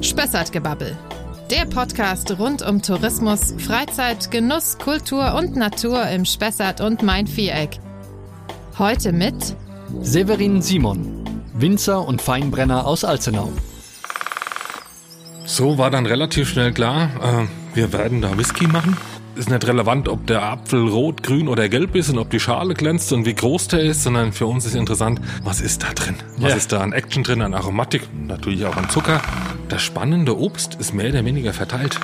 Spessartgebabbel. Der Podcast rund um Tourismus, Freizeit, Genuss, Kultur und Natur im Spessart und Main-Viereck. Heute mit Severin Simon, Winzer und Feinbrenner aus Alzenau. So war dann relativ schnell klar, äh, wir werden da Whisky machen. Ist nicht relevant, ob der Apfel rot, grün oder gelb ist und ob die Schale glänzt und wie groß der ist, sondern für uns ist interessant, was ist da drin? Was Ja. ist da an Action drin, an Aromatik, natürlich auch an Zucker. Das spannende Obst ist mehr oder weniger verteilt.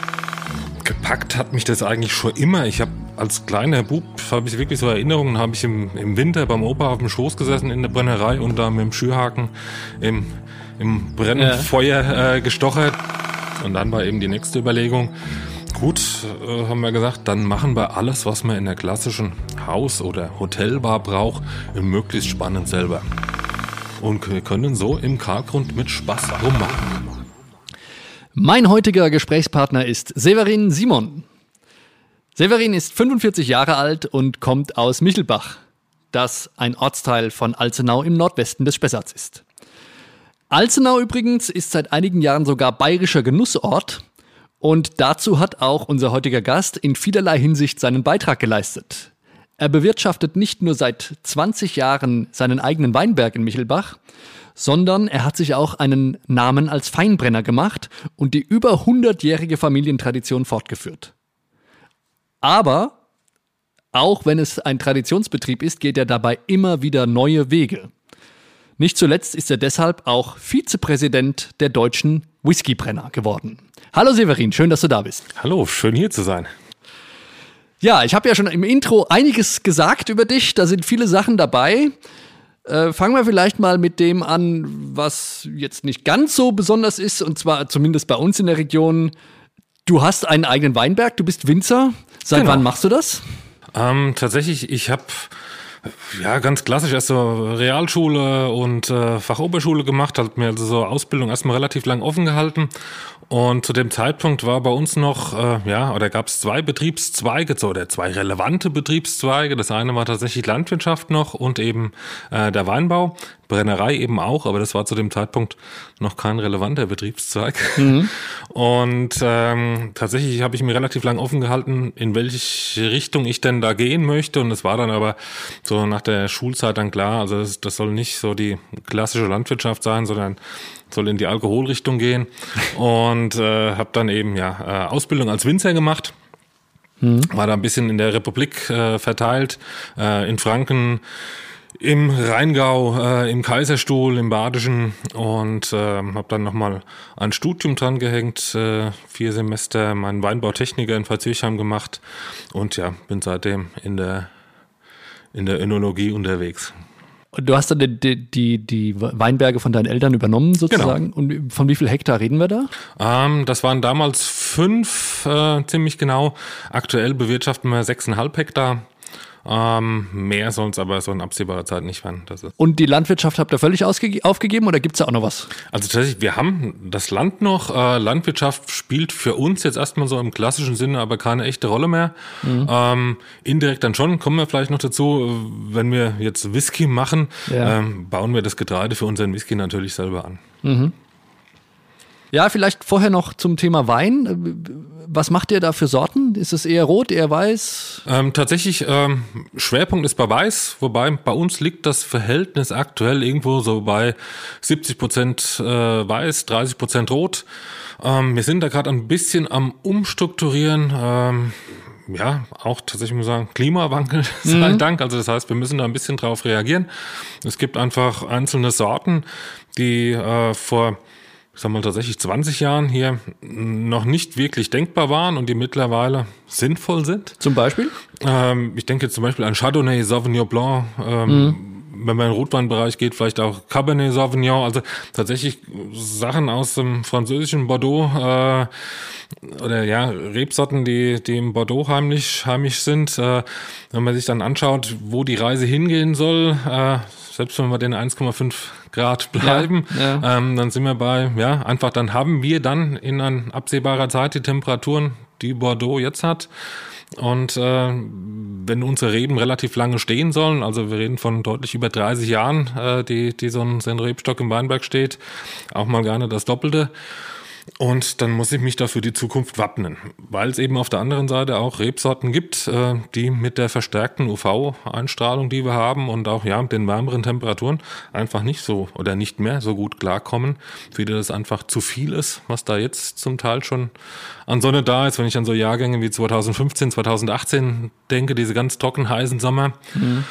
Gepackt hat mich das eigentlich schon immer. Ich habe als kleiner Bub, habe ich wirklich so Erinnerungen, habe ich im, im Winter beim Opa auf dem Schoß gesessen in der Brennerei und da mit dem Schürhaken im, im Brennfeuer äh, gestochert. Und dann war eben die nächste Überlegung, gut, äh, haben wir gesagt, dann machen wir alles, was man in der klassischen Haus- oder Hotelbar braucht, möglichst spannend selber. Und wir können so im Karlgrund mit Spaß rummachen. Mein heutiger Gesprächspartner ist Severin Simon. Severin ist 45 Jahre alt und kommt aus Michelbach, das ein Ortsteil von Alzenau im Nordwesten des Spessarts ist. Alzenau übrigens ist seit einigen Jahren sogar bayerischer Genussort und dazu hat auch unser heutiger Gast in vielerlei Hinsicht seinen Beitrag geleistet. Er bewirtschaftet nicht nur seit 20 Jahren seinen eigenen Weinberg in Michelbach, sondern er hat sich auch einen Namen als Feinbrenner gemacht und die über 100-jährige Familientradition fortgeführt. Aber auch wenn es ein Traditionsbetrieb ist, geht er dabei immer wieder neue Wege. Nicht zuletzt ist er deshalb auch Vizepräsident der deutschen Whiskybrenner geworden. Hallo Severin, schön, dass du da bist. Hallo, schön hier zu sein. Ja, ich habe ja schon im Intro einiges gesagt über dich. Da sind viele Sachen dabei. Äh, fangen wir vielleicht mal mit dem an, was jetzt nicht ganz so besonders ist, und zwar zumindest bei uns in der Region. Du hast einen eigenen Weinberg, du bist Winzer. Seit Genau. wann machst du das? Ähm, tatsächlich, ich habe ja ganz klassisch erst so Realschule und äh, Fachoberschule gemacht, hat mir also so Ausbildung erstmal relativ lang offen gehalten. Und zu dem Zeitpunkt war bei uns noch, äh, ja, oder gab es zwei Betriebszweige, so, oder zwei relevante Betriebszweige. Das eine war tatsächlich Landwirtschaft noch und eben äh, der Weinbau. Brennerei eben auch, aber das war zu dem Zeitpunkt noch kein relevanter Betriebszweig. Und ähm, tatsächlich habe ich mir relativ lang offen gehalten, in welche Richtung ich denn da gehen möchte. Und es war dann aber so nach der Schulzeit dann klar, also das, das soll nicht so die klassische Landwirtschaft sein, sondern soll in die Alkoholrichtung gehen. Und äh, habe dann eben ja äh, Ausbildung als Winzer gemacht war da ein bisschen in der Republik äh, verteilt, äh, in Franken, im Rheingau, äh, im Kaiserstuhl, im Badischen und äh, habe dann nochmal ein Studium dran gehängt, äh, vier Semester meinen Weinbautechniker in Verzirchheim gemacht und ja, bin seitdem in der, in der Önologie unterwegs. Und du hast dann die, die, die, Weinberge von deinen Eltern übernommen sozusagen. Und von wie viel Hektar reden wir da? Ähm, das waren damals fünf, äh, ziemlich genau. Aktuell bewirtschaften wir sechseinhalb Hektar. Ähm, mehr soll es aber so in absehbarer Zeit nicht werden. Das ist Und die Landwirtschaft habt ihr völlig aufgegeben oder gibt's da auch noch was? Also tatsächlich, wir haben das Land noch. Äh, Landwirtschaft spielt für uns jetzt erstmal so im klassischen Sinne aber keine echte Rolle mehr. Ähm, indirekt dann schon, kommen wir vielleicht noch dazu, wenn wir jetzt Whisky machen, Ja. ähm, bauen wir das Getreide für unseren Whisky natürlich selber an. Ja, vielleicht vorher noch zum Thema Wein. Was macht ihr da für Sorten? Ist es eher rot, eher weiß? Ähm, tatsächlich, ähm, Schwerpunkt ist bei Weiß, wobei bei uns liegt das Verhältnis aktuell irgendwo so bei 70 Prozent äh, Weiß, 30 Prozent Rot. Ähm, wir sind da gerade ein bisschen am Umstrukturieren. Ähm, ja, auch tatsächlich muss ich sagen, Klimawandel sei Dank. Also das heißt, wir müssen da ein bisschen drauf reagieren. Es gibt einfach einzelne Sorten, die äh, vor ich sag mal tatsächlich 20 Jahren hier noch nicht wirklich denkbar waren und die mittlerweile sinnvoll sind. Zum Beispiel? Ähm, ich denke zum Beispiel an Chardonnay, Sauvignon Blanc, ähm, wenn man in den Rotweinbereich geht, vielleicht auch Cabernet Sauvignon, also tatsächlich Sachen aus dem französischen Bordeaux äh, oder ja, Rebsorten, die, die im Bordeaux heimlich, heimisch sind. Äh, wenn man sich dann anschaut, wo die Reise hingehen soll, äh, selbst wenn wir den 1,5 Grad bleiben, ja. Ähm, dann sind wir bei, ja, einfach dann haben wir dann in an absehbarer Zeit die Temperaturen, die Bordeaux jetzt hat. Und äh, wenn unsere Reben relativ lange stehen sollen, also wir reden von deutlich über 30 Jahren, äh, die, die so ein, so ein Rebstock im Weinberg steht, auch mal gerne das Doppelte, Und dann muss ich mich dafür die Zukunft wappnen, weil es eben auf der anderen Seite auch Rebsorten gibt, äh, die mit der verstärkten UV-Einstrahlung, die wir haben und auch ja den wärmeren Temperaturen einfach nicht so oder nicht mehr so gut klarkommen, wie das einfach zu viel ist, was da jetzt zum Teil schon an Sonne da ist. Wenn ich an so Jahrgänge wie 2015, 2018 denke, diese ganz trocken heißen Sommer. Mhm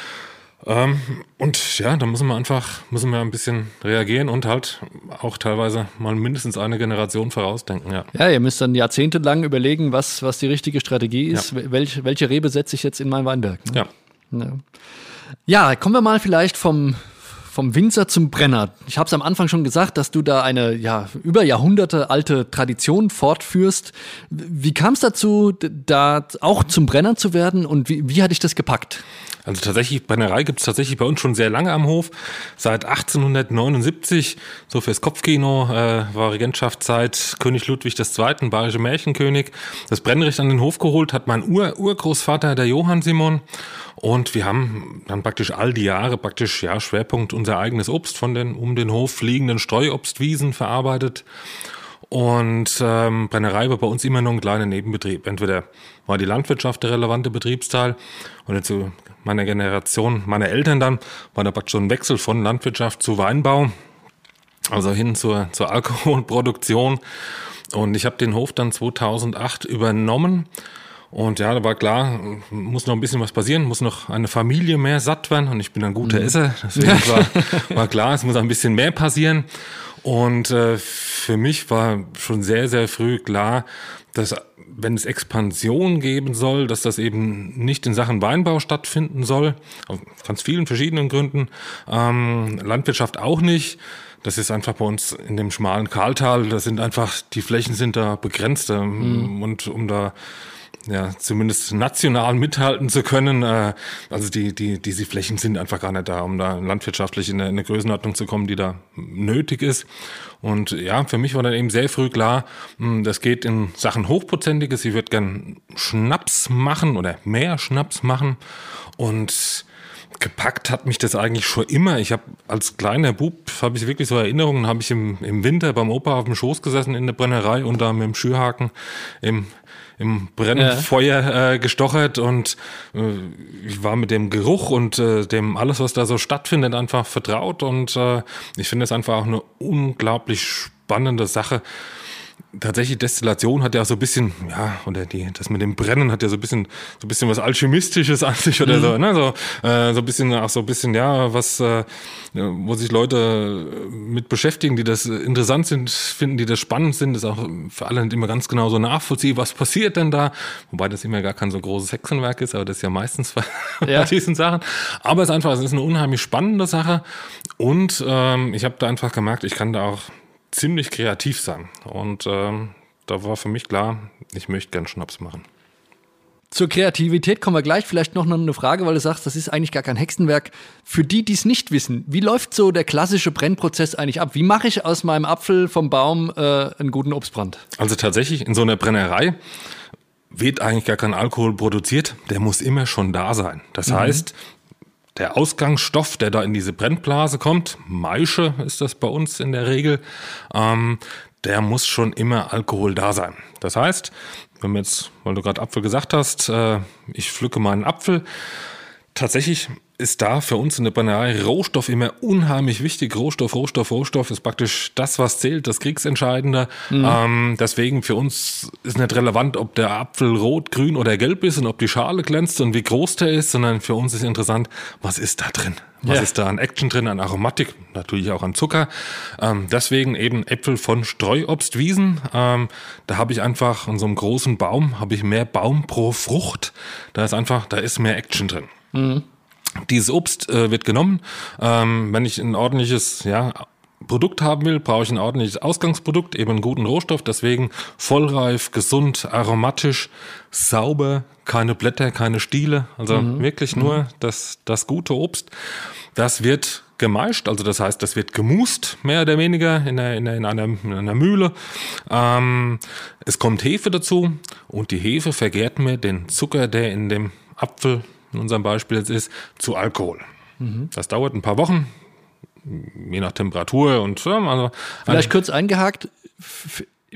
ähm, und ja, da müssen wir einfach, müssen wir ein bisschen reagieren und halt auch teilweise mal mindestens eine Generation vorausdenken, ja. Ja, ihr müsst dann jahrzehntelang überlegen, was, was die richtige Strategie ist. Ja. Welch, welche Rebe setze ich jetzt in mein Weinberg? Ne? Ja. ja. Ja, kommen wir mal vielleicht vom, vom Winzer zum Brenner. Ich habe es am Anfang schon gesagt, dass du da eine ja, über Jahrhunderte alte Tradition fortführst. Wie kam es dazu, da auch zum Brenner zu werden und wie, wie hat dich das gepackt? Also tatsächlich, Brennerei gibt es tatsächlich bei uns schon sehr lange am Hof. Seit 1879, so fürs Kopfkino, äh, war Regentschaftszeit König Ludwig II., bayerische Märchenkönig. Das Brennrecht an den Hof geholt hat mein Ur Urgroßvater, der Johann Simon. Und wir haben dann praktisch all die Jahre praktisch, ja, Schwerpunkt unser eigenes Obst von den um den Hof liegenden Streuobstwiesen verarbeitet. Und ähm, Brennerei war bei uns immer nur ein kleiner Nebenbetrieb. Entweder war die Landwirtschaft der relevante Betriebsteil oder zu meiner Generation, meiner Eltern dann, war da praktisch so ein Wechsel von Landwirtschaft zu Weinbau, also hin zur, zur Alkoholproduktion. Und ich habe den Hof dann 2008 übernommen. Und ja, da war klar, muss noch ein bisschen was passieren, muss noch eine Familie mehr satt werden. Und ich bin ein guter mhm. Esser, deswegen war, war klar, es muss ein bisschen mehr passieren. Und äh, für mich war schon sehr, sehr früh klar, dass wenn es Expansion geben soll, dass das eben nicht in Sachen Weinbau stattfinden soll, aus ganz vielen verschiedenen Gründen, ähm, Landwirtschaft auch nicht. Das ist einfach bei uns in dem schmalen Karltal, da sind einfach, die Flächen sind da begrenzt ähm, mhm. und um da ja, zumindest national mithalten zu können. Äh, also die, die, diese Flächen sind einfach gar nicht da, um da landwirtschaftlich in eine, in eine Größenordnung zu kommen, die da nötig ist. Und ja, für mich war dann eben sehr früh klar, hm, das geht in Sachen Hochprozentiges. Ich würde gern Schnaps machen oder mehr Schnaps machen. Und gepackt hat mich das eigentlich schon immer. Ich habe als kleiner Bub, habe ich wirklich so Erinnerungen, habe ich im, im Winter beim Opa auf dem Schoß gesessen in der Brennerei und da mit dem Schürhaken im im Brennfeuer ja. äh, gestochert und äh, ich war mit dem Geruch und äh, dem alles, was da so stattfindet, einfach vertraut und äh, ich finde es einfach auch eine unglaublich spannende Sache tatsächlich Destillation hat ja so ein bisschen, ja, oder die, das mit dem Brennen hat ja so ein bisschen, so ein bisschen was Alchemistisches an sich oder mhm. so, ne, so, äh, so ein bisschen, auch so ein bisschen, ja, was, äh, wo sich Leute mit beschäftigen, die das interessant sind, finden, die das spannend sind, ist auch für alle nicht immer ganz genau so nachvollziehen, was passiert denn da, wobei das immer gar kein so großes Hexenwerk ist, aber das ist ja meistens bei, ja. diesen Sachen, aber es ist einfach, es ist eine unheimlich spannende Sache. Und ähm, ich habe da einfach gemerkt, ich kann da auch ziemlich kreativ sein. Und ähm, da war für mich klar, ich möchte gern Schnaps machen. Zur Kreativität kommen wir gleich. Vielleicht noch eine Frage, weil du sagst, das ist eigentlich gar kein Hexenwerk. Für die, die es nicht wissen, wie läuft so der klassische Brennprozess eigentlich ab? Wie mache ich aus meinem Apfel vom Baum äh, einen guten Obstbrand? Also tatsächlich in so einer Brennerei wird eigentlich gar kein Alkohol produziert. Der muss immer schon da sein. Das mhm. heißt, der Ausgangsstoff, der da in diese Brennblase kommt, Maische ist das bei uns in der Regel, ähm, der muss schon immer Alkohol da sein. Das heißt, wenn wir jetzt, weil du gerade Apfel gesagt hast, äh, ich pflücke meinen Apfel, tatsächlich ist da für uns in der Brennerei Rohstoff immer unheimlich wichtig. Rohstoff, Rohstoff, Rohstoff ist praktisch das, was zählt, das Kriegsentscheidende. Mhm. Ähm, deswegen für uns ist nicht relevant, ob der Apfel rot, grün oder gelb ist und ob die Schale glänzt und wie groß der ist, sondern für uns ist interessant, was ist da drin? Was ja. ist da an Action drin, an Aromatik, natürlich auch an Zucker. Ähm, deswegen eben Äpfel von Streuobstwiesen. Ähm, da habe ich einfach in so einem großen Baum, habe ich mehr Baum pro Frucht. Da ist einfach, da ist mehr Action drin. Mhm. Dieses Obst äh, wird genommen. Ähm, wenn ich ein ordentliches, ja, Produkt haben will, brauche ich ein ordentliches Ausgangsprodukt, eben einen guten Rohstoff, deswegen vollreif, gesund, aromatisch, sauber, keine Blätter, keine Stiele, also mhm. wirklich nur mhm. das, das gute Obst. Das wird gemeischt, also das heißt, das wird gemust, mehr oder weniger in, einer, in, einer, in einer Mühle. Ähm, es kommt Hefe dazu und die Hefe vergärt mir den Zucker, der in dem Apfel in unserem Beispiel jetzt ist, zu Alkohol. Mhm. Das dauert ein paar Wochen, je nach Temperatur und also Vielleicht kurz eingehakt,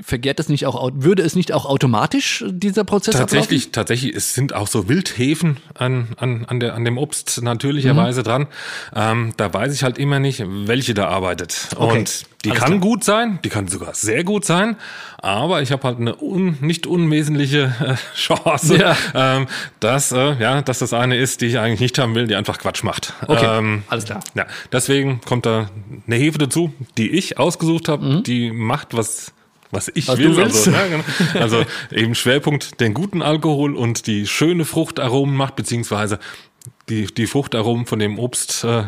vergärt es nicht auch, würde es nicht auch automatisch dieser Prozess Tatsächlich, ablaufen? tatsächlich, es sind auch so Wildhefen an, an, an, der, an dem Obst natürlicherweise mhm. dran. Ähm, da weiß ich halt immer nicht, welche da arbeitet. Okay. Und die Alles kann klar. gut sein, die kann sogar sehr gut sein, aber ich habe halt eine un, nicht unwesentliche äh, Chance, ja. ähm, dass, äh, ja, dass das eine ist, die ich eigentlich nicht haben will, die einfach Quatsch macht. Okay, ähm, alles klar. Ja, deswegen kommt da eine Hefe dazu, die ich ausgesucht habe, mhm. die macht was was ich was will. Also, ja, genau. also eben Schwerpunkt den guten Alkohol und die schöne Fruchtaromen macht, beziehungsweise die, die Fruchtaromen von dem Obst äh,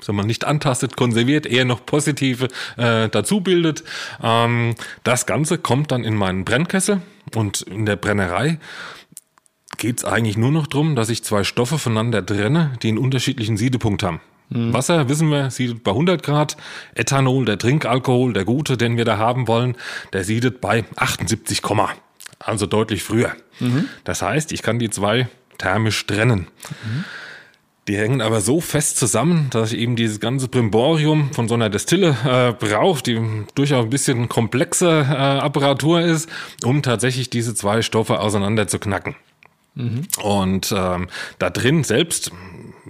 sagen wir, nicht antastet, konserviert, eher noch positive äh, dazu bildet. Ähm, das Ganze kommt dann in meinen Brennkessel und in der Brennerei geht es eigentlich nur noch darum, dass ich zwei Stoffe voneinander trenne, die einen unterschiedlichen Siedepunkt haben. Mhm. Wasser, wissen wir, siedet bei 100 Grad. Ethanol, der Trinkalkohol, der gute, den wir da haben wollen, der siedet bei 78, also deutlich früher. Mhm. Das heißt, ich kann die zwei thermisch trennen. Mhm. Die hängen aber so fest zusammen, dass ich eben dieses ganze Brimborium von so einer Destille äh, brauche, die durchaus ein bisschen komplexe äh, Apparatur ist, um tatsächlich diese zwei Stoffe auseinander zu knacken. Mhm. Und ähm, da drin selbst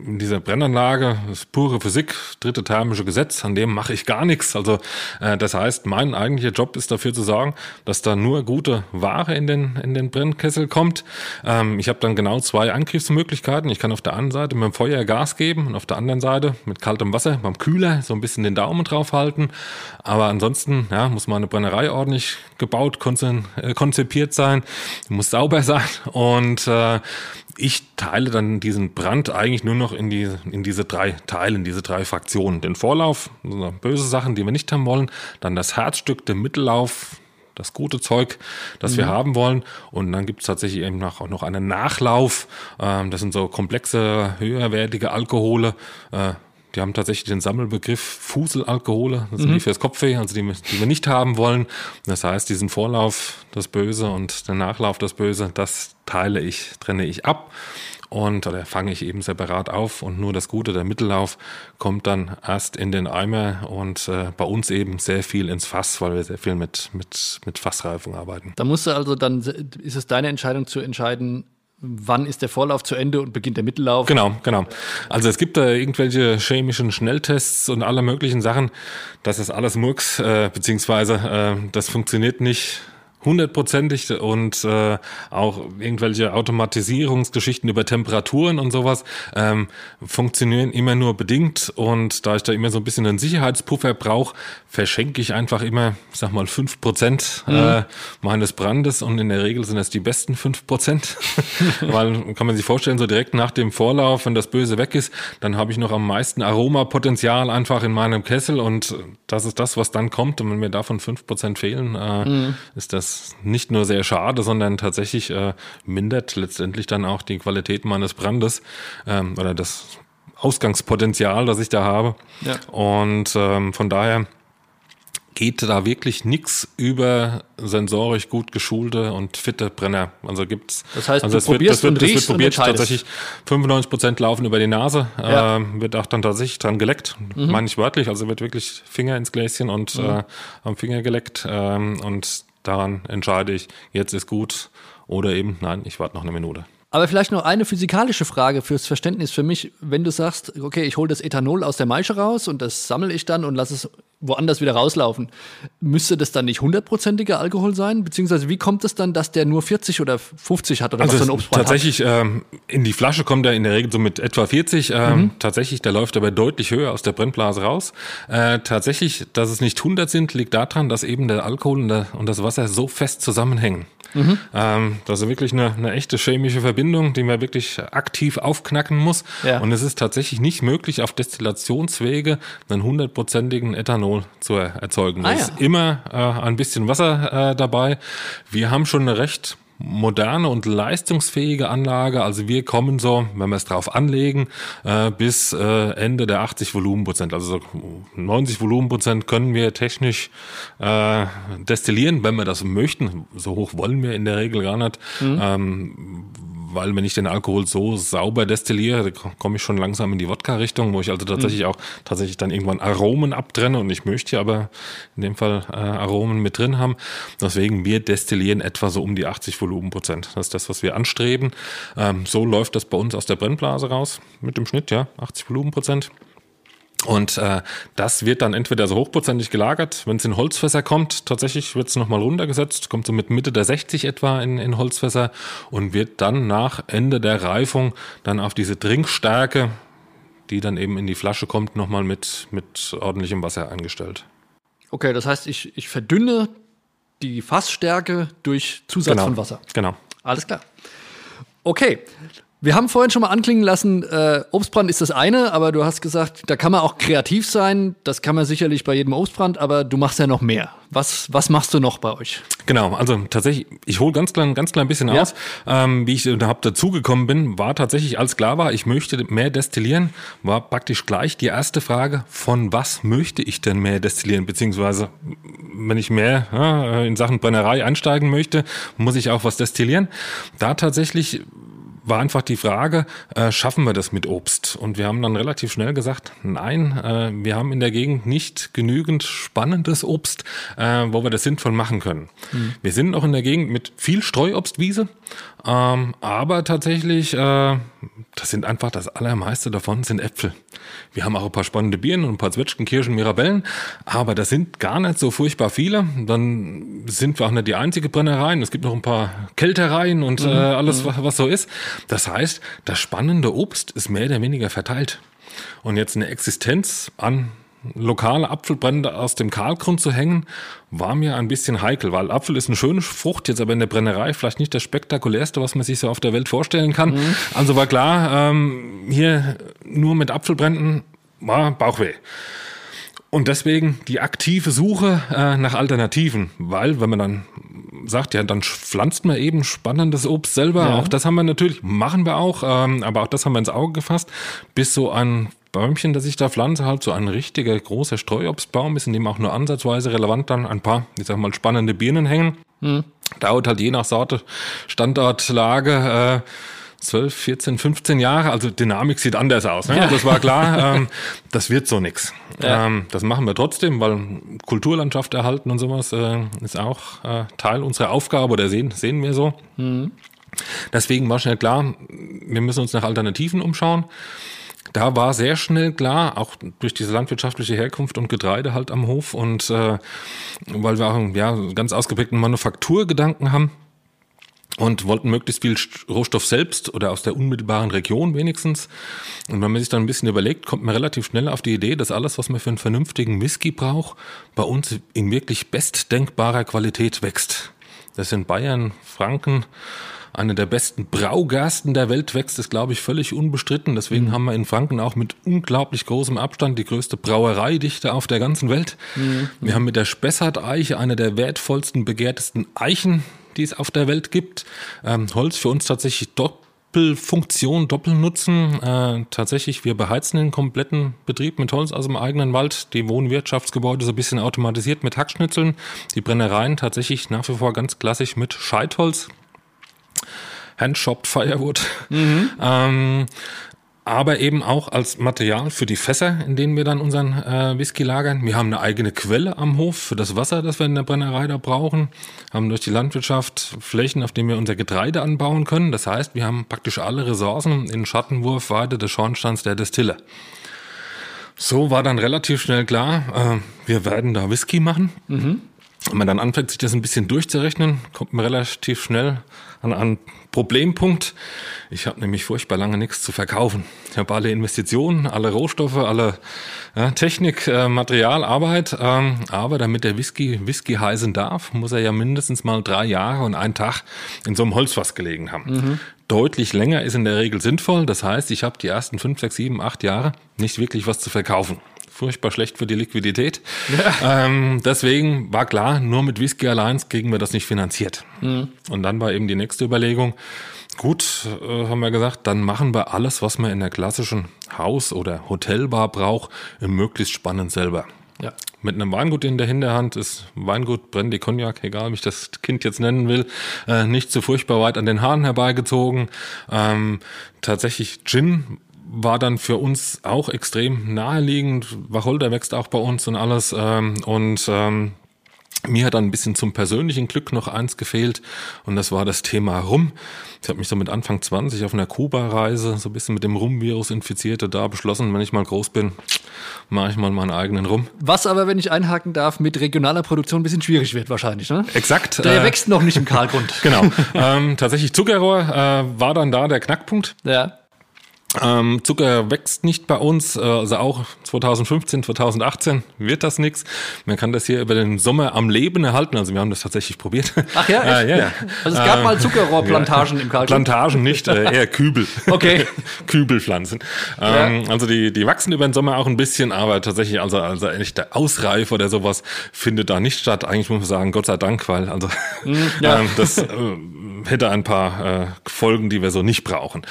in dieser Brennanlage, ist pure Physik, dritte thermische Gesetz, an dem mache ich gar nichts. Also äh, das heißt, mein eigentlicher Job ist dafür zu sorgen, dass da nur gute Ware in den, in den Brennkessel kommt. Ähm, ich habe dann genau zwei Angriffsmöglichkeiten. Ich kann auf der einen Seite mit dem Feuer Gas geben und auf der anderen Seite mit kaltem Wasser beim Kühler so ein bisschen den Daumen drauf halten. Aber ansonsten ja, muss meine Brennerei ordentlich gebaut, äh, konzipiert sein, muss sauber sein und äh, ich teile dann diesen Brand eigentlich nur noch in, die, in diese drei Teile, in diese drei Fraktionen. Den Vorlauf, böse Sachen, die wir nicht haben wollen, dann das Herzstück, den Mittellauf, das gute Zeug, das mhm. wir haben wollen. Und dann gibt es tatsächlich eben auch noch einen Nachlauf. Ähm, das sind so komplexe, höherwertige Alkohole. Äh, die haben tatsächlich den Sammelbegriff Fuselalkohole, das sind mhm. die fürs Kopfweh, also die, die wir nicht haben wollen. Das heißt, diesen Vorlauf, das Böse und den Nachlauf, das Böse, das teile ich, trenne ich ab und oder fange ich eben separat auf und nur das Gute, der Mittellauf, kommt dann erst in den Eimer und äh, bei uns eben sehr viel ins Fass, weil wir sehr viel mit, mit, mit Fassreifung arbeiten. Da musst du also dann, ist es deine Entscheidung zu entscheiden, wann ist der Vorlauf zu Ende und beginnt der Mittellauf? Genau, genau. Also es gibt da irgendwelche chemischen Schnelltests und alle möglichen Sachen. Das ist alles Murks, äh, beziehungsweise äh, das funktioniert nicht hundertprozentig und äh, auch irgendwelche Automatisierungsgeschichten über Temperaturen und sowas ähm, funktionieren immer nur bedingt. Und da ich da immer so ein bisschen einen Sicherheitspuffer brauche, verschenke ich einfach immer, ich sag mal, fünf Prozent mhm. äh, meines Brandes. Und in der Regel sind das die besten fünf Prozent, weil kann man sich vorstellen, so direkt nach dem Vorlauf, wenn das Böse weg ist, dann habe ich noch am meisten Aromapotenzial einfach in meinem Kessel. Und das ist das, was dann kommt. Und wenn mir davon fünf Prozent fehlen, äh, mhm. ist das nicht nur sehr schade, sondern tatsächlich äh, mindert letztendlich dann auch die Qualität meines Brandes ähm, oder das Ausgangspotenzial, das ich da habe. Ja. Und ähm, von daher geht da wirklich nichts über sensorisch gut geschulte und fitte Brenner. Also gibt's. Das heißt, also das wird, das wird, das wird probiert. Tatsächlich 95 Prozent laufen über die Nase. Ja. Äh, wird auch dann tatsächlich dran geleckt. Mhm. Meine ich wörtlich. Also wird wirklich Finger ins Gläschen und mhm. äh, am Finger geleckt. Ähm, und daran entscheide ich, jetzt ist gut oder eben, nein, ich warte noch eine Minute. Aber vielleicht noch eine physikalische Frage fürs Verständnis für mich, wenn du sagst, okay, ich hole das Ethanol aus der Maische raus und das sammle ich dann und lasse es woanders wieder rauslaufen. Müsste das dann nicht hundertprozentiger Alkohol sein? Beziehungsweise wie kommt es dann, dass der nur 40 oder 50 hat oder also was so ein Obstbrand Tatsächlich, ähm, in die Flasche kommt er in der Regel so mit etwa 40. Ähm, mhm. Tatsächlich, der läuft aber deutlich höher aus der Brennblase raus. Äh, tatsächlich, dass es nicht 100 sind, liegt daran, dass eben der Alkohol und, der, und das Wasser so fest zusammenhängen. Mhm. Ähm, das ist wirklich eine, eine echte chemische Verbindung, die man wirklich aktiv aufknacken muss. Ja. Und es ist tatsächlich nicht möglich, auf Destillationswege einen hundertprozentigen Ethanol zu erzeugen. Ah, ja. ist immer äh, ein bisschen Wasser äh, dabei. Wir haben schon eine recht moderne und leistungsfähige Anlage. Also wir kommen so, wenn wir es drauf anlegen, äh, bis äh, Ende der 80 Volumenprozent. Also so 90 Volumenprozent können wir technisch äh, destillieren, wenn wir das möchten. So hoch wollen wir in der Regel gar nicht. Mhm. Ähm, weil wenn ich den Alkohol so sauber destilliere, komme ich schon langsam in die Wodka-Richtung, wo ich also tatsächlich mhm. auch tatsächlich dann irgendwann Aromen abtrenne und ich möchte aber in dem Fall äh, Aromen mit drin haben. Deswegen, wir destillieren etwa so um die 80 Volumenprozent. Das ist das, was wir anstreben. Ähm, so läuft das bei uns aus der Brennblase raus mit dem Schnitt, ja, 80 Volumenprozent. Und äh, das wird dann entweder so hochprozentig gelagert, wenn es in Holzfässer kommt, tatsächlich wird es nochmal runtergesetzt, kommt so mit Mitte der 60 etwa in, in Holzfässer und wird dann nach Ende der Reifung dann auf diese Trinkstärke, die dann eben in die Flasche kommt, nochmal mit, mit ordentlichem Wasser eingestellt. Okay, das heißt, ich, ich verdünne die Fassstärke durch Zusatz genau, von Wasser. Genau. Alles klar. Okay, wir haben vorhin schon mal anklingen lassen, äh, Obstbrand ist das eine, aber du hast gesagt, da kann man auch kreativ sein. Das kann man sicherlich bei jedem Obstbrand, aber du machst ja noch mehr. Was, was machst du noch bei euch? Genau, also tatsächlich, ich hole ganz klein, ganz klein bisschen ja. aus. Ähm, wie ich überhaupt dazugekommen bin, war tatsächlich, als klar war, ich möchte mehr destillieren, war praktisch gleich die erste Frage, von was möchte ich denn mehr destillieren? Beziehungsweise, wenn ich mehr ja, in Sachen Brennerei einsteigen möchte, muss ich auch was destillieren. Da tatsächlich war einfach die Frage, äh, schaffen wir das mit Obst? Und wir haben dann relativ schnell gesagt, nein, äh, wir haben in der Gegend nicht genügend spannendes Obst, äh, wo wir das sinnvoll machen können. Mhm. Wir sind noch in der Gegend mit viel Streuobstwiese, ähm, aber tatsächlich, äh, das sind einfach das allermeiste davon sind Äpfel. Wir haben auch ein paar spannende Birnen und ein paar Zwetschgen, Kirschen, Mirabellen, aber das sind gar nicht so furchtbar viele. Dann sind wir auch nicht die einzige Brennerei. Es gibt noch ein paar Kältereien und mhm. äh, alles, was, was so ist. Das heißt, das spannende Obst ist mehr oder weniger verteilt. Und jetzt eine Existenz an lokale Apfelbrände aus dem Kahlgrund zu hängen, war mir ein bisschen heikel, weil Apfel ist eine schöne Frucht, jetzt aber in der Brennerei vielleicht nicht das spektakulärste, was man sich so auf der Welt vorstellen kann. Mhm. Also war klar, ähm, hier nur mit Apfelbränden war Bauchweh. Und deswegen die aktive Suche äh, nach Alternativen, weil wenn man dann sagt, ja, dann pflanzt man eben spannendes Obst selber. Ja. Auch das haben wir natürlich, machen wir auch, ähm, aber auch das haben wir ins Auge gefasst, bis so ein Bäumchen, das ich da pflanze, halt so ein richtiger großer Streuobstbaum ist, in dem auch nur ansatzweise relevant dann ein paar, ich sag mal, spannende Birnen hängen. Hm. Dauert halt je nach Sorte, Standort, Lage, äh, 12, 14, 15 Jahre, also Dynamik sieht anders aus. Ne? Ja. Das war klar, ähm, das wird so nix. Ja. Ähm, das machen wir trotzdem, weil Kulturlandschaft erhalten und sowas äh, ist auch äh, Teil unserer Aufgabe oder sehen, sehen wir so. Mhm. Deswegen war schnell klar, wir müssen uns nach Alternativen umschauen. Da war sehr schnell klar, auch durch diese landwirtschaftliche Herkunft und Getreide halt am Hof und äh, weil wir auch ja, ganz ausgeprägten Manufakturgedanken haben, und wollten möglichst viel Rohstoff selbst oder aus der unmittelbaren Region wenigstens. Und wenn man sich dann ein bisschen überlegt, kommt man relativ schnell auf die Idee, dass alles, was man für einen vernünftigen Whisky braucht, bei uns in wirklich bestdenkbarer Qualität wächst. Das sind Bayern, Franken, eine der besten Braugersten der Welt wächst, ist, glaube ich, völlig unbestritten. Deswegen mhm. haben wir in Franken auch mit unglaublich großem Abstand die größte Brauereidichte auf der ganzen Welt. Mhm. Wir haben mit der Spessart-Eiche eine der wertvollsten, begehrtesten Eichen die es auf der Welt gibt. Ähm, Holz für uns tatsächlich Doppelfunktion, Doppelnutzen. Äh, tatsächlich, wir beheizen den kompletten Betrieb mit Holz aus dem eigenen Wald. Die Wohnwirtschaftsgebäude so ein bisschen automatisiert mit Hackschnitzeln. Die Brennereien tatsächlich nach wie vor ganz klassisch mit Scheitholz. Handshopped Firewood. Mhm. Ähm, aber eben auch als Material für die Fässer, in denen wir dann unseren äh, Whisky lagern. Wir haben eine eigene Quelle am Hof für das Wasser, das wir in der Brennerei da brauchen. Haben durch die Landwirtschaft Flächen, auf denen wir unser Getreide anbauen können. Das heißt, wir haben praktisch alle Ressourcen in Schattenwurfweite des Schornsteins der Destille. So war dann relativ schnell klar, äh, wir werden da Whisky machen. Mhm. Wenn man dann anfängt, sich das ein bisschen durchzurechnen, kommt man relativ schnell an einen Problempunkt. Ich habe nämlich furchtbar lange nichts zu verkaufen. Ich habe alle Investitionen, alle Rohstoffe, alle ja, Technik, äh, Material, Arbeit. Ähm, aber damit der Whisky Whisky heißen darf, muss er ja mindestens mal drei Jahre und einen Tag in so einem Holzfass gelegen haben. Mhm. Deutlich länger ist in der Regel sinnvoll. Das heißt, ich habe die ersten fünf, sechs, sieben, acht Jahre nicht wirklich was zu verkaufen furchtbar schlecht für die Liquidität. Ja. Ähm, deswegen war klar, nur mit Whisky allein kriegen wir das nicht finanziert. Mhm. Und dann war eben die nächste Überlegung, gut, äh, haben wir gesagt, dann machen wir alles, was man in der klassischen Haus- oder Hotelbar braucht, möglichst spannend selber. Ja. Mit einem Weingut in der Hinterhand ist Weingut, Brandy, Cognac, egal wie ich das Kind jetzt nennen will, äh, nicht so furchtbar weit an den Haaren herbeigezogen. Ähm, tatsächlich Gin war dann für uns auch extrem naheliegend. Wacholder wächst auch bei uns und alles. Ähm, und ähm, mir hat dann ein bisschen zum persönlichen Glück noch eins gefehlt und das war das Thema Rum. Ich habe mich so mit Anfang 20 auf einer Kuba-Reise so ein bisschen mit dem Rum-Virus infiziert und da beschlossen, wenn ich mal groß bin, mache ich mal meinen eigenen Rum. Was aber, wenn ich einhaken darf, mit regionaler Produktion ein bisschen schwierig wird wahrscheinlich, ne? Exakt. Der äh, wächst noch nicht im Kahlgrund. genau. ähm, tatsächlich Zuckerrohr äh, war dann da der Knackpunkt. Ja. Ähm, Zucker wächst nicht bei uns, äh, also auch 2015, 2018 wird das nichts. Man kann das hier über den Sommer am Leben erhalten. Also wir haben das tatsächlich probiert. Ach ja? Äh, ja, ja. Also es gab äh, mal Zuckerrohrplantagen ja. im Kalkstein. Plantagen nicht, äh, eher Kübel. Okay. Kübelpflanzen. Ähm, ja. Also die, die wachsen über den Sommer auch ein bisschen, aber tatsächlich also, also echte Ausreif oder sowas findet da nicht statt. Eigentlich muss man sagen, Gott sei Dank, weil also mhm, ja. ähm, das äh, hätte ein paar äh, Folgen, die wir so nicht brauchen.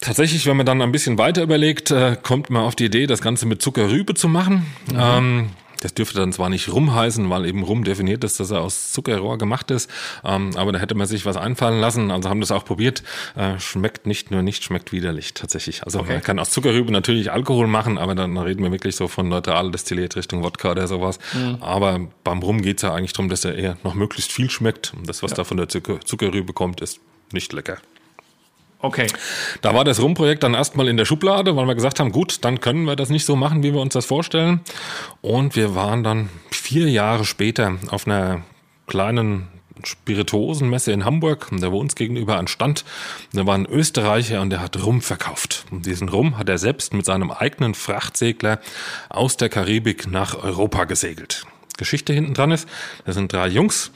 Tatsächlich, wenn man dann ein bisschen weiter überlegt, äh, kommt man auf die Idee, das Ganze mit Zuckerrübe zu machen. Mhm. Ähm, das dürfte dann zwar nicht Rum heißen, weil eben Rum definiert ist, dass er aus Zuckerrohr gemacht ist, ähm, aber da hätte man sich was einfallen lassen. Also haben das auch probiert. Äh, schmeckt nicht nur nicht, schmeckt widerlich tatsächlich. Also okay. man kann aus Zuckerrübe natürlich Alkohol machen, aber dann reden wir wirklich so von neutral destilliert Richtung Wodka oder sowas. Mhm. Aber beim Rum geht's ja eigentlich darum, dass er eher noch möglichst viel schmeckt. Und das, was ja. da von der Zucker Zuckerrübe kommt, ist nicht lecker. Okay. Da war das Rumprojekt dann erstmal in der Schublade, weil wir gesagt haben, gut, dann können wir das nicht so machen, wie wir uns das vorstellen. Und wir waren dann vier Jahre später auf einer kleinen Spirituosenmesse in Hamburg, da wo uns gegenüber ein Stand. Da war ein Österreicher und der hat Rum verkauft. Und diesen Rum hat er selbst mit seinem eigenen Frachtsegler aus der Karibik nach Europa gesegelt. Geschichte hinten dran ist, das sind drei Jungs,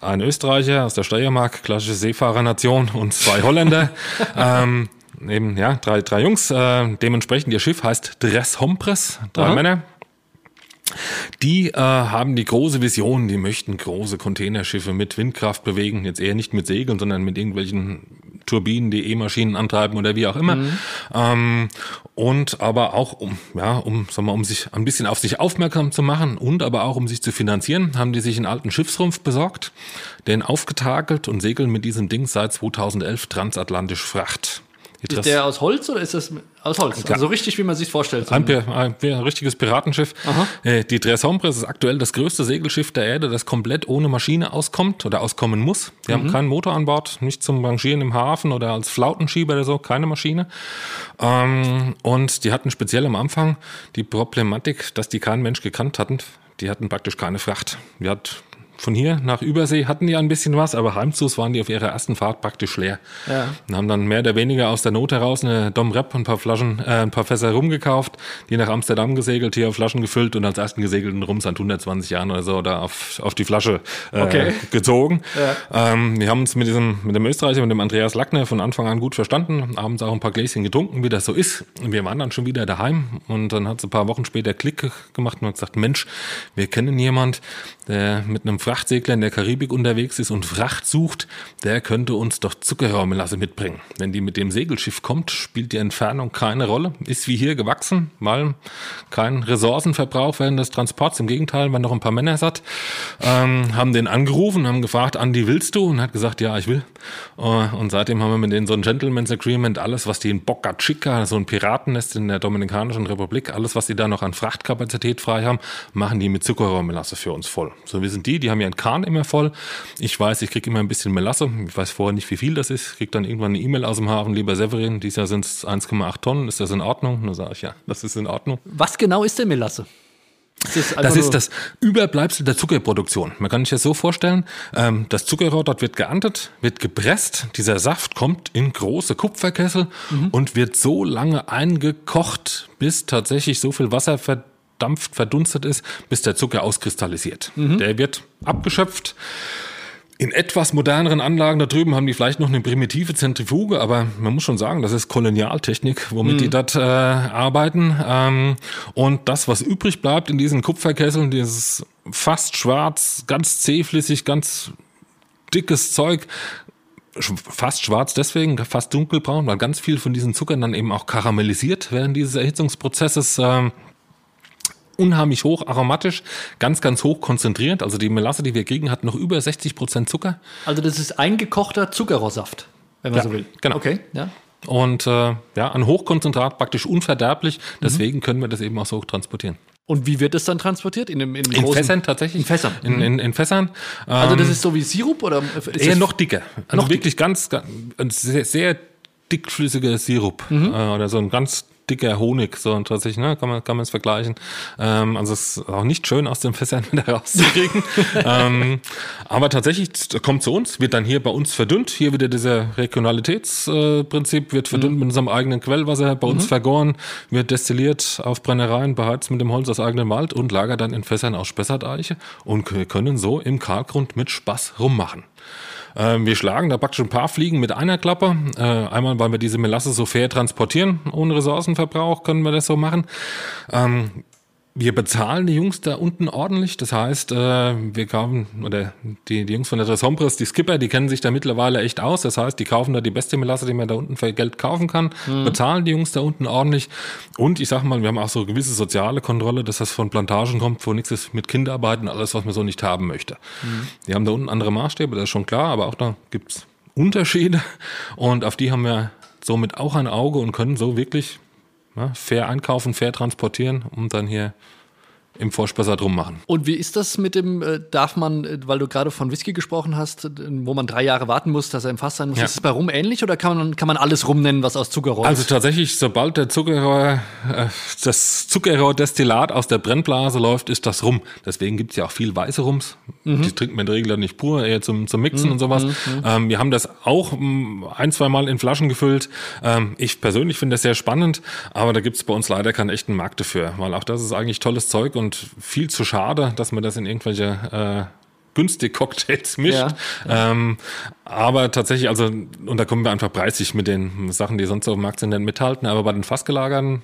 ein Österreicher aus der Steiermark, klassische Seefahrernation und zwei Holländer. ähm, eben, ja, drei, drei Jungs. Äh, dementsprechend ihr Schiff heißt Dress Hompres, drei Aha. Männer. Die äh, haben die große Vision, die möchten große Containerschiffe mit Windkraft bewegen, jetzt eher nicht mit Segeln, sondern mit irgendwelchen Turbinen, die E-Maschinen antreiben oder wie auch immer. Mhm. Ähm, und aber auch um, ja, um, sagen wir, um sich ein bisschen auf sich aufmerksam zu machen und aber auch um sich zu finanzieren, haben die sich einen alten Schiffsrumpf besorgt, den aufgetakelt und segeln mit diesem Ding seit 2011 transatlantisch Fracht. Ist der aus Holz oder ist das aus Holz? Ja. Also richtig, wie man sich vorstellt. Ein, ein, ein richtiges Piratenschiff. Aha. Äh, die Tres Hombres ist aktuell das größte Segelschiff der Erde, das komplett ohne Maschine auskommt oder auskommen muss. Die mhm. haben keinen Motor an Bord, nicht zum Rangieren im Hafen oder als Flautenschieber oder so, keine Maschine. Ähm, und die hatten speziell am Anfang die Problematik, dass die kein Mensch gekannt hatten. Die hatten praktisch keine Fracht. Die hat von hier nach Übersee hatten die ein bisschen was, aber heimzus waren die auf ihrer ersten Fahrt praktisch leer. Ja. Und haben dann mehr oder weniger aus der Not heraus eine Dom Rep und ein paar Flaschen, äh, ein paar Fässer rumgekauft, die nach Amsterdam gesegelt, hier auf Flaschen gefüllt und als ersten gesegelten Rum seit 120 Jahren oder so da auf, auf die Flasche äh, okay. gezogen. Ja. Ähm, wir haben uns mit diesem, mit dem Österreicher, mit dem Andreas Lackner von Anfang an gut verstanden, abends auch ein paar Gläschen getrunken, wie das so ist. Und wir waren dann schon wieder daheim und dann hat es ein paar Wochen später Klick gemacht und hat gesagt, Mensch, wir kennen jemand, der mit einem Frachtsegler in der Karibik unterwegs ist und Fracht sucht, der könnte uns doch Zuckerrohrmelasse mitbringen. Wenn die mit dem Segelschiff kommt, spielt die Entfernung keine Rolle, ist wie hier gewachsen, weil kein Ressourcenverbrauch während des Transports, im Gegenteil, waren noch ein paar Männer satt, ähm, haben den angerufen, haben gefragt, Andi, willst du? Und hat gesagt, ja, ich will. Äh, und seitdem haben wir mit denen so ein Gentleman's Agreement, alles, was die in Boca Chica, so ein Piratennest in der Dominikanischen Republik, alles, was die da noch an Frachtkapazität frei haben, machen die mit Zuckerrohrmelasse für uns voll. So wie sind die, die haben ihren Kahn immer voll. Ich weiß, ich kriege immer ein bisschen Melasse. Ich weiß vorher nicht, wie viel das ist. Krieg dann irgendwann eine E-Mail aus dem Hafen, lieber Severin, dieses Jahr sind es 1,8 Tonnen. Ist das in Ordnung? Dann sage ich, ja, das ist in Ordnung. Was genau ist denn Melasse? Das, das ist das Überbleibsel der Zuckerproduktion. Man kann sich das so vorstellen, ähm, das Zuckerrohr dort wird geerntet, wird gepresst, dieser Saft kommt in große Kupferkessel mhm. und wird so lange eingekocht, bis tatsächlich so viel Wasser verdammt verdampft, verdunstet ist, bis der Zucker auskristallisiert. Mhm. Der wird abgeschöpft. In etwas moderneren Anlagen da drüben haben die vielleicht noch eine primitive Zentrifuge, aber man muss schon sagen, das ist Kolonialtechnik, womit mhm. die dort äh, arbeiten. Ähm, und das, was übrig bleibt in diesen Kupferkesseln, dieses fast schwarz, ganz zähflüssig, ganz dickes Zeug, fast schwarz deswegen, fast dunkelbraun, weil ganz viel von diesen Zuckern dann eben auch karamellisiert während dieses Erhitzungsprozesses. Äh, unheimlich hoch aromatisch, ganz, ganz hoch konzentriert. Also die Melasse, die wir kriegen, hat noch über 60 Prozent Zucker. Also das ist eingekochter Zuckerrohrsaft, wenn man Ja, so will. genau. Okay, ja. Und äh, ja, ein Hochkonzentrat, praktisch unverderblich. Deswegen können wir das eben auch so transportieren. Und wie wird es dann transportiert? In, einem, in, In Fässern tatsächlich. In Fässern. In, in, in Fässern. Also Ähm, das ist so wie Sirup oder ist eher das- noch dicker. Also Noch wirklich ganz, ganz ein sehr, sehr dickflüssiger Sirup Mhm. äh, oder so ein ganz dicker Honig, so und tatsächlich, ne, kann man kann man es vergleichen. Ähm, also es ist auch nicht schön aus den Fässern wieder rauszukriegen. ähm, aber tatsächlich kommt zu uns, wird dann hier bei uns verdünnt. Hier wieder dieser Regionalitätsprinzip äh, wird verdünnt Mhm. mit unserem eigenen Quellwasser, bei uns vergoren, wird destilliert auf Brennereien, beheizt mit dem Holz aus eigenem Wald und lagert dann in Fässern aus Spessarteiche und können so im Kalkgrund mit Spaß rummachen. Ähm, wir schlagen da praktisch ein paar Fliegen mit einer Klappe. Äh, einmal, weil wir diese Melasse so fair transportieren, ohne Ressourcenverbrauch können wir das so machen. Ähm, wir bezahlen die Jungs da unten ordentlich. Das heißt, äh, wir kaufen, oder die, die Jungs von der Tres Hombres, die Skipper, die kennen sich da mittlerweile echt aus. Das heißt, die kaufen da die beste Melasse, die man da unten für Geld kaufen kann, bezahlen die Jungs da unten ordentlich. Und ich sag mal, wir haben auch so gewisse soziale Kontrolle, dass das von Plantagen kommt, wo nichts ist mit Kinderarbeit und alles, was man so nicht haben möchte. Die haben da unten andere Maßstäbe, das ist schon klar, aber auch da gibt's Unterschiede. Und auf die haben wir somit auch ein Auge und können so wirklich ja, fair einkaufen, fair transportieren und dann hier im Vorspessart rummachen. Und wie ist das mit dem, äh, darf man, äh, weil du gerade von Whisky gesprochen hast, wo man drei Jahre warten muss, dass er im Fass sein muss, Ja. ist es bei Rum ähnlich oder kann man, kann man alles Rum nennen, was aus Zuckerrohr Also ist? tatsächlich, sobald der Zuckerrohr, äh, das Zuckerrohrdestillat aus der Brennblase läuft, ist das rum. Deswegen gibt's ja auch viel weiße Rums. Die trinkt man in der Regel dann nicht pur, eher zum, zum Mixen und sowas. Ähm, wir haben das auch mm, ein, zwei Mal in Flaschen gefüllt. Ähm, ich persönlich finde das sehr spannend, aber da gibt's bei uns leider keinen echten Markt dafür, weil auch das ist eigentlich tolles Zeug und viel zu schade, dass man das in irgendwelche äh, günstig Cocktails mischt. Ja, Ähm, aber tatsächlich, also, und da kommen wir einfach preisig mit den Sachen, die sonst so auf dem Markt sind, dann mithalten. Aber bei den Fassgelagerten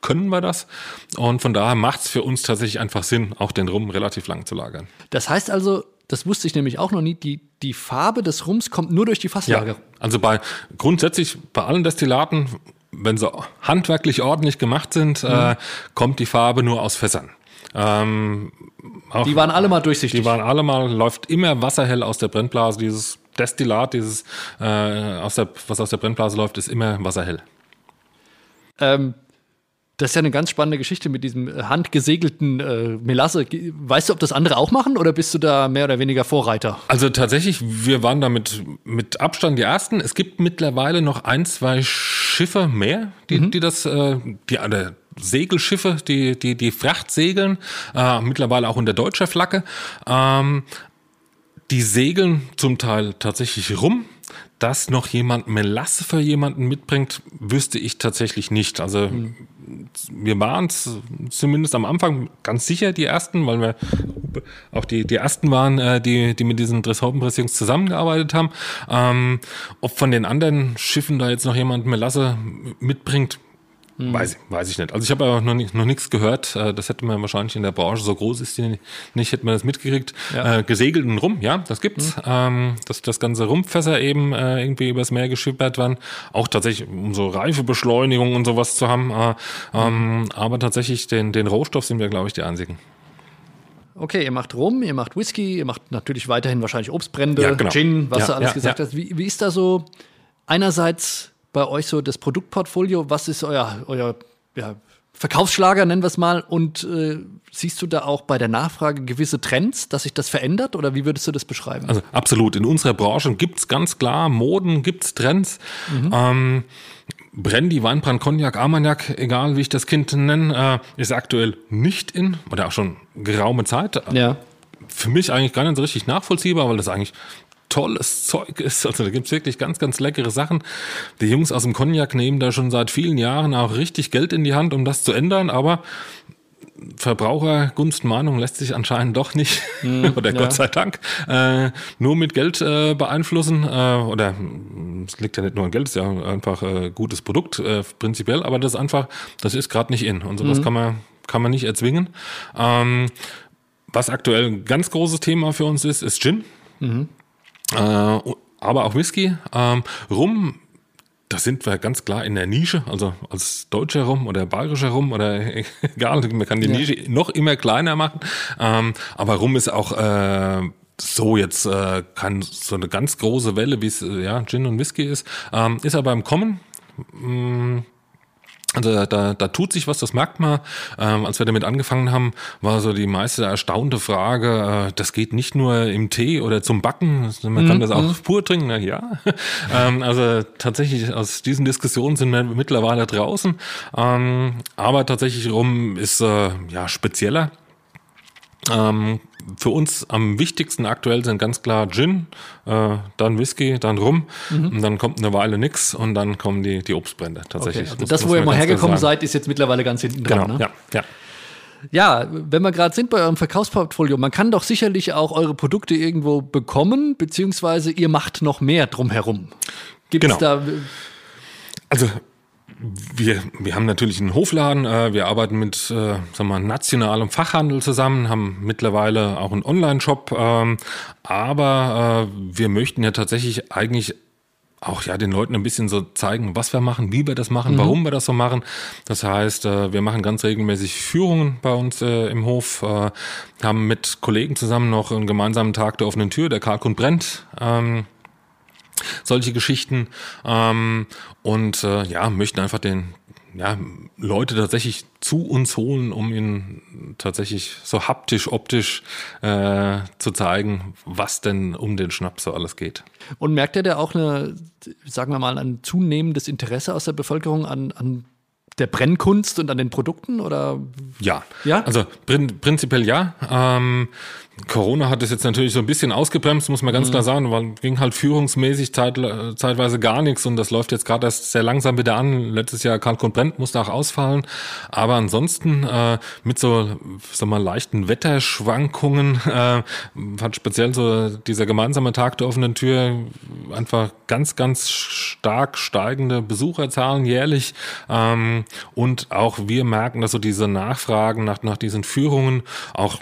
können wir das. Und von daher macht es für uns tatsächlich einfach Sinn, auch den Rum relativ lang zu lagern. Das heißt also, das wusste ich nämlich auch noch nie, die, die Farbe des Rums kommt nur durch die Fasslagerung. Also bei grundsätzlich bei allen Destillaten, wenn sie handwerklich ordentlich gemacht sind, äh, kommt die Farbe nur aus Fässern. Ähm, auch, Die waren alle mal durchsichtig. Die waren alle mal, läuft immer wasserhell aus der Brennblase. Dieses Destillat, dieses, äh, aus der, was aus der Brennblase läuft, ist immer wasserhell. Ähm, das ist ja eine ganz spannende Geschichte mit diesem äh, handgesegelten äh, Melasse. Weißt du, ob das andere auch machen oder bist du da mehr oder weniger Vorreiter? Also tatsächlich, wir waren damit mit Abstand die ersten. Es gibt mittlerweile noch ein, zwei Schiffe mehr, die, die das, äh, die äh, Segelschiffe, die, die, die Fracht segeln, äh, mittlerweile auch unter deutscher Flagge. Ähm, die segeln zum Teil tatsächlich rum. Dass noch jemand Melasse für jemanden mitbringt, wüsste ich tatsächlich nicht. Also wir waren es zumindest am Anfang ganz sicher die ersten, weil wir auch die, die ersten waren, äh, die, die mit diesen Dresshaubenpress-Jungs zusammengearbeitet haben. Ähm, ob von den anderen Schiffen da jetzt noch jemand Melasse mitbringt, Weiß, ich- weiß ich nicht. Also ich habe aber noch, nicht, noch nichts gehört. Äh, Das hätte man wahrscheinlich in der Branche, so groß ist die nicht, hätte man das mitgekriegt. Ja. Äh, gesegelten Rum, ja, das gibt's. Ähm, dass das ganze Rumpfässer eben äh, irgendwie übers Meer geschippert werden. Auch tatsächlich, um so Reifebeschleunigung und sowas zu haben. Äh, ähm, aber tatsächlich den, den Rohstoff sind wir, glaube ich, die einzigen. Okay, ihr macht Rum, ihr macht Whisky, ihr macht natürlich weiterhin wahrscheinlich Obstbrände, Ja, genau. Gin, was Ja, du alles ja, gesagt ja. hast. Wie, wie ist da so einerseits bei euch so das Produktportfolio? Was ist euer, euer ja, Verkaufsschlager, nennen wir es mal? Und äh, siehst du da auch bei der Nachfrage gewisse Trends, dass sich das verändert? Oder wie würdest du das beschreiben? Also absolut. In unserer Branche gibt's ganz klar Moden, gibt's Trends. Ähm, Brandy, Weinbrand, Cognac, Armagnac, egal wie ich das Kind nenne, äh, ist aktuell nicht in oder auch schon geraume Zeit. ja. Für mich eigentlich gar nicht so richtig nachvollziehbar, weil das eigentlich tolles Zeug ist. Also da gibt's wirklich ganz, ganz leckere Sachen. Die Jungs aus dem Cognac nehmen da schon seit vielen Jahren auch richtig Geld in die Hand, um das zu ändern, aber Verbrauchergunstmeinung lässt sich anscheinend doch nicht, oder ja. Gott sei Dank, äh, nur mit Geld äh, beeinflussen. Äh, oder mh, es liegt ja nicht nur an Geld, es ist ja einfach äh, gutes Produkt äh, prinzipiell, aber das ist einfach, das ist gerade nicht in. Und sowas kann man kann man nicht erzwingen. Ähm, was aktuell ein ganz großes Thema für uns ist, ist Gin. Äh, aber auch Whisky. Ähm, Rum da sind wir ganz klar in der Nische, also als deutscher Rum oder bayerischer Rum oder egal, man kann die ja. Nische noch immer kleiner machen. Ähm, aber Rum ist auch äh, so jetzt äh, kann so eine ganz große Welle, wie es äh, ja Gin und Whisky ist, ähm, ist aber im Kommen. Mm, also da, da tut sich was, das merkt man. Ähm, als wir damit angefangen haben, war so die meiste erstaunte Frage, äh, das geht nicht nur im Tee oder zum Backen, man kann mhm. das auch mhm. pur trinken, na ja. ähm, also tatsächlich aus diesen Diskussionen sind wir mittlerweile draußen. Ähm, aber tatsächlich rum ist äh, ja spezieller. Ähm, für uns am wichtigsten aktuell sind ganz klar Gin, äh, dann Whisky, dann Rum mhm. und dann kommt eine Weile nix und dann kommen die, die Obstbrände tatsächlich. Okay, also das, wo ihr mal hergekommen seid, ist jetzt mittlerweile ganz hinten dran. Genau, ne? ja, ja. Ja, wenn wir gerade sind bei eurem Verkaufsportfolio, man kann doch sicherlich auch eure Produkte irgendwo bekommen, beziehungsweise ihr macht noch mehr drumherum. Gibt es genau. da. Also wir, wir haben natürlich einen Hofladen, äh, wir arbeiten mit äh, sagen wir, nationalem Fachhandel zusammen, haben mittlerweile auch einen Online-Shop, ähm, aber äh, wir möchten ja tatsächlich eigentlich auch ja den Leuten ein bisschen so zeigen, was wir machen, wie wir das machen, mhm. warum wir das so machen. Das heißt, äh, wir machen ganz regelmäßig Führungen bei uns äh, im Hof, äh, haben mit Kollegen zusammen noch einen gemeinsamen Tag der offenen Tür, der Kalkund brennt. Ähm, solche Geschichten ähm, und äh, ja, möchten einfach den ja, Leute tatsächlich zu uns holen, um ihnen tatsächlich so haptisch, optisch äh, zu zeigen, was denn um den Schnaps so alles geht. Und merkt ihr da auch eine, sagen wir mal, ein zunehmendes Interesse aus der Bevölkerung an, an der Brennkunst und an den Produkten oder? Ja, ja. Also prin prinzipiell ja. Ähm, Corona hat es jetzt natürlich so ein bisschen ausgebremst, muss man ganz mhm. klar sagen, weil ging halt führungsmäßig zeit, zeitweise gar nichts und das läuft jetzt gerade erst sehr langsam wieder an. Letztes Jahr Kalkon Brent musste auch ausfallen, aber ansonsten äh, mit so, sag mal, leichten Wetterschwankungen äh, hat speziell so dieser gemeinsame Tag der offenen Tür einfach ganz, ganz stark steigende Besucherzahlen jährlich ähm, und auch wir merken, dass so diese Nachfragen nach, nach diesen Führungen auch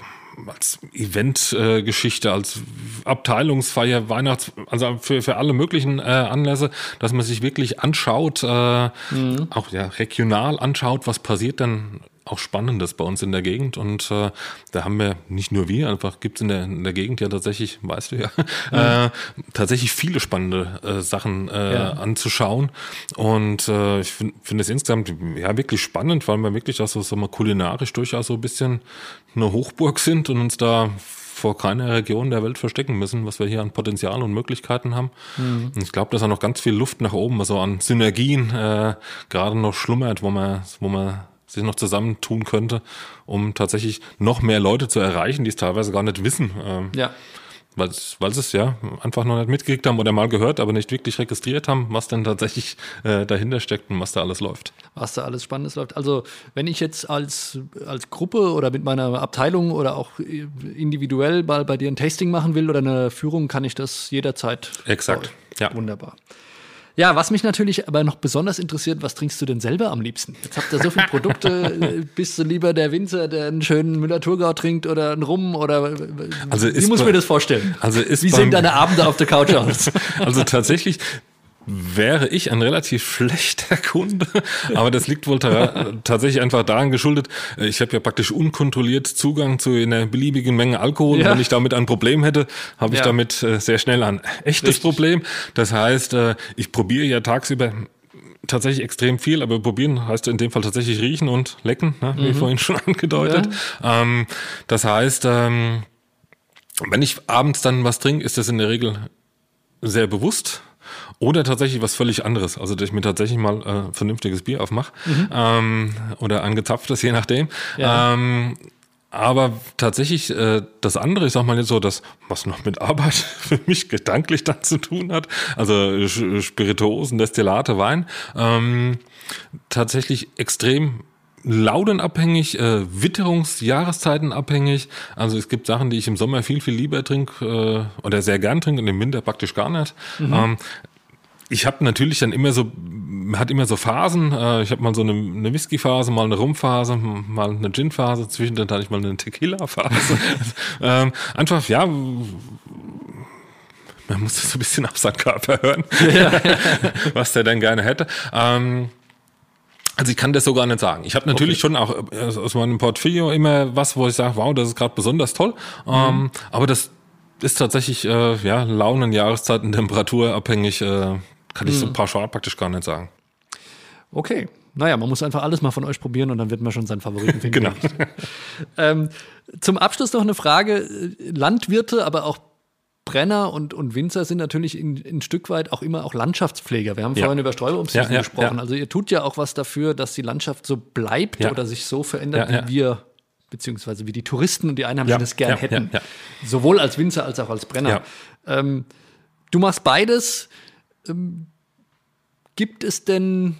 als Eventgeschichte, äh, als Abteilungsfeier, Weihnachts, also für, für alle möglichen äh, Anlässe, dass man sich wirklich anschaut, äh, mhm. auch ja regional anschaut, was passiert denn auch Spannendes bei uns in der Gegend und äh, da haben wir nicht nur wir, einfach gibt es in der, in der Gegend ja tatsächlich, weißt du ja, mhm. äh, tatsächlich viele spannende äh, Sachen äh, ja. anzuschauen und äh, ich finde find es insgesamt ja wirklich spannend, weil wir wirklich auch so, so mal kulinarisch durchaus so ein bisschen eine Hochburg sind und uns da vor keiner Region der Welt verstecken müssen, was wir hier an Potenzial und Möglichkeiten haben. Mhm. Und ich glaube, dass da noch ganz viel Luft nach oben, also an Synergien äh, gerade noch schlummert, wo man, wo man sich noch zusammentun könnte, um tatsächlich noch mehr Leute zu erreichen, die es teilweise gar nicht wissen. Ähm, ja. Weil, weil sie es ja einfach noch nicht mitgekriegt haben oder mal gehört, aber nicht wirklich registriert haben, was denn tatsächlich äh, dahinter steckt und was da alles läuft. Was da alles Spannendes läuft. Also wenn ich jetzt als, als Gruppe oder mit meiner Abteilung oder auch individuell mal bei dir ein Tasting machen will oder eine Führung, kann ich das jederzeit. Exakt. Ja. Wunderbar. Ja, was mich natürlich aber noch besonders interessiert, was trinkst du denn selber am liebsten? Jetzt habt ihr so viele Produkte. Bist du lieber der Winzer, der einen schönen Müller-Thurgau trinkt oder einen Rum? Oder also wie muss ich mir das vorstellen? Also ist wie sehen deine Abende auf der Couch aus? Also tatsächlich wäre ich ein relativ schlechter Kunde, aber das liegt wohl tatsächlich einfach daran geschuldet, ich habe ja praktisch unkontrolliert Zugang zu einer beliebigen Menge Alkohol. Ja. Wenn ich damit ein Problem hätte, habe ich ja. damit äh, sehr schnell ein echtes Richtig. Problem. Das heißt, äh, ich probiere ja tagsüber tatsächlich extrem viel, aber probieren heißt in dem Fall tatsächlich riechen und lecken, ne, wie mhm. vorhin schon angedeutet. Ja. Ähm, das heißt, ähm, wenn ich abends dann was trinke, ist das in der Regel sehr bewusst oder tatsächlich was völlig anderes. Also, dass ich mir tatsächlich mal äh, vernünftiges Bier aufmache mhm. ähm, oder angezapftes, je nachdem. Ja. Ähm, aber tatsächlich, äh, das andere, ich sag mal jetzt so, das, was noch mit Arbeit für mich gedanklich dann zu tun hat, also Spirituosen, Destillate, Wein, ähm, tatsächlich extrem laudenabhängig, äh, Witterungsjahreszeiten abhängig. Also es gibt Sachen, die ich im Sommer viel, viel lieber trinke äh, oder sehr gern trinke und im Winter praktisch gar nicht. Mhm. Ähm, ich habe natürlich dann immer so, hat immer so Phasen. Äh, ich habe mal so eine, eine Whisky-Phase, mal eine Rum-Phase, mal eine Gin-Phase, zwischendrin hatte ich mal eine Tequila-Phase. ähm, einfach, ja, man muss das so ein bisschen auf seinen Körper hören, was der denn gerne hätte. Ähm, also ich kann das so gar nicht sagen. Ich habe natürlich okay. schon auch äh, aus meinem Portfolio immer was, wo ich sage, wow, das ist gerade besonders toll. Mhm. Ähm, aber das ist tatsächlich äh, ja Launen, Jahreszeiten, Temperatur abhängig. Äh, kann ich mhm. so pauschal praktisch gar nicht sagen. Okay. Naja, man muss einfach alles mal von euch probieren und dann wird man schon seinen Favoriten finden. genau. ähm, zum Abschluss noch eine Frage. Landwirte, aber auch Brenner und, und Winzer sind natürlich ein Stück weit auch immer auch Landschaftspfleger. Wir haben ja. vorhin über Streuobstwiesen ja, ja, gesprochen. Also ihr tut ja auch was dafür, dass die Landschaft so bleibt oder sich so verändert, wie wir beziehungsweise wie die Touristen und die Einheimischen das gern hätten. Sowohl als Winzer als auch als Brenner. Ähm, du machst beides. Ähm, gibt es denn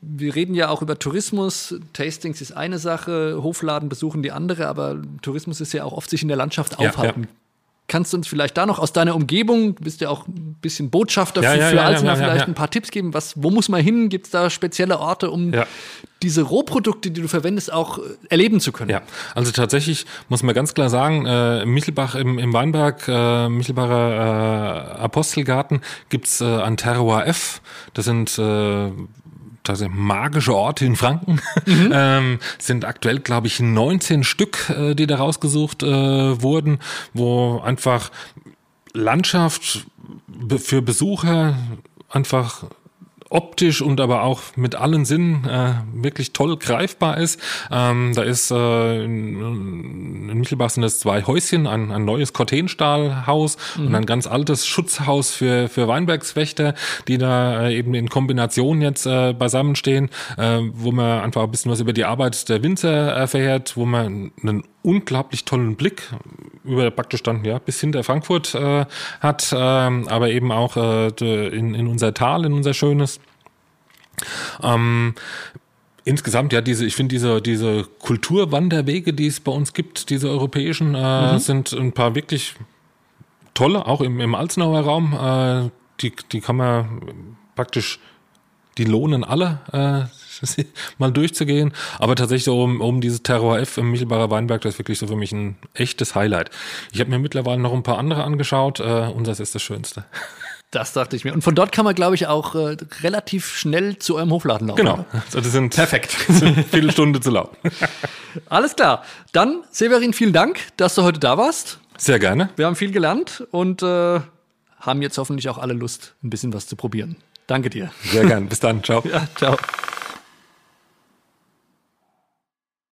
wir reden ja auch über Tourismus. Tastings ist eine Sache, Hofladen besuchen die andere, aber Tourismus ist ja auch oft sich in der Landschaft aufhalten. Ja, ja. Kannst du uns vielleicht da noch aus deiner Umgebung, du bist ja auch ein bisschen Botschafter ja, für, ja, für ja, Alzheimer, vielleicht ein paar Tipps geben? Was, wo muss man hin? Gibt es da spezielle Orte, um diese Rohprodukte, die du verwendest, auch äh, erleben zu können? Ja, also tatsächlich muss man ganz klar sagen, äh, Michelbach im, im Weinberg, äh, Michelbacher äh, Apostelgarten gibt's äh, an Terroir F. Das sind äh, tatsächlich magische Orte in Franken. Mhm. ähm, sind aktuell, glaube ich, 19 Stück, äh, die da rausgesucht äh, wurden, wo einfach Landschaft für Besucher einfach optisch und aber auch mit allen Sinnen äh, wirklich toll greifbar ist. Ähm, da ist äh, in, in Michelbach sind es zwei Häuschen, ein, ein neues Cortenstahlhaus mhm. und ein ganz altes Schutzhaus für, für Weinbergswächter, die da äh, eben in Kombination jetzt äh, beisammenstehen, äh, wo man einfach ein bisschen was über die Arbeit der Winzer erfährt, wo man einen unglaublich tollen Blick über praktisch dann ja bis hinter Frankfurt äh, hat, äh, aber eben auch äh, in, in unser Tal, in unser schönes. Ähm, insgesamt ja diese ich finde diese diese Kulturwanderwege die es bei uns gibt diese europäischen äh, mhm. sind ein paar wirklich tolle auch im, im Alzenauer Raum äh, die die kann man praktisch die lohnen alle äh, mal durchzugehen. Aber tatsächlich so um, um dieses Terror F im Michelbarer Weinberg, das ist wirklich so für mich ein echtes Highlight. Ich habe mir mittlerweile noch ein paar andere angeschaut. Äh, unseres ist das Schönste. Das dachte ich mir. Und von dort kann man, glaube ich, auch äh, relativ schnell zu eurem Hofladen laufen. Genau. Also das sind perfekt. Das sind viele Stunden zu laufen. Alles klar. Dann, Severin, vielen Dank, dass du heute da warst. Sehr gerne. Wir haben viel gelernt und äh, haben jetzt hoffentlich auch alle Lust, ein bisschen was zu probieren. Danke dir. Sehr gerne. Bis dann. Ciao. Ja, ciao.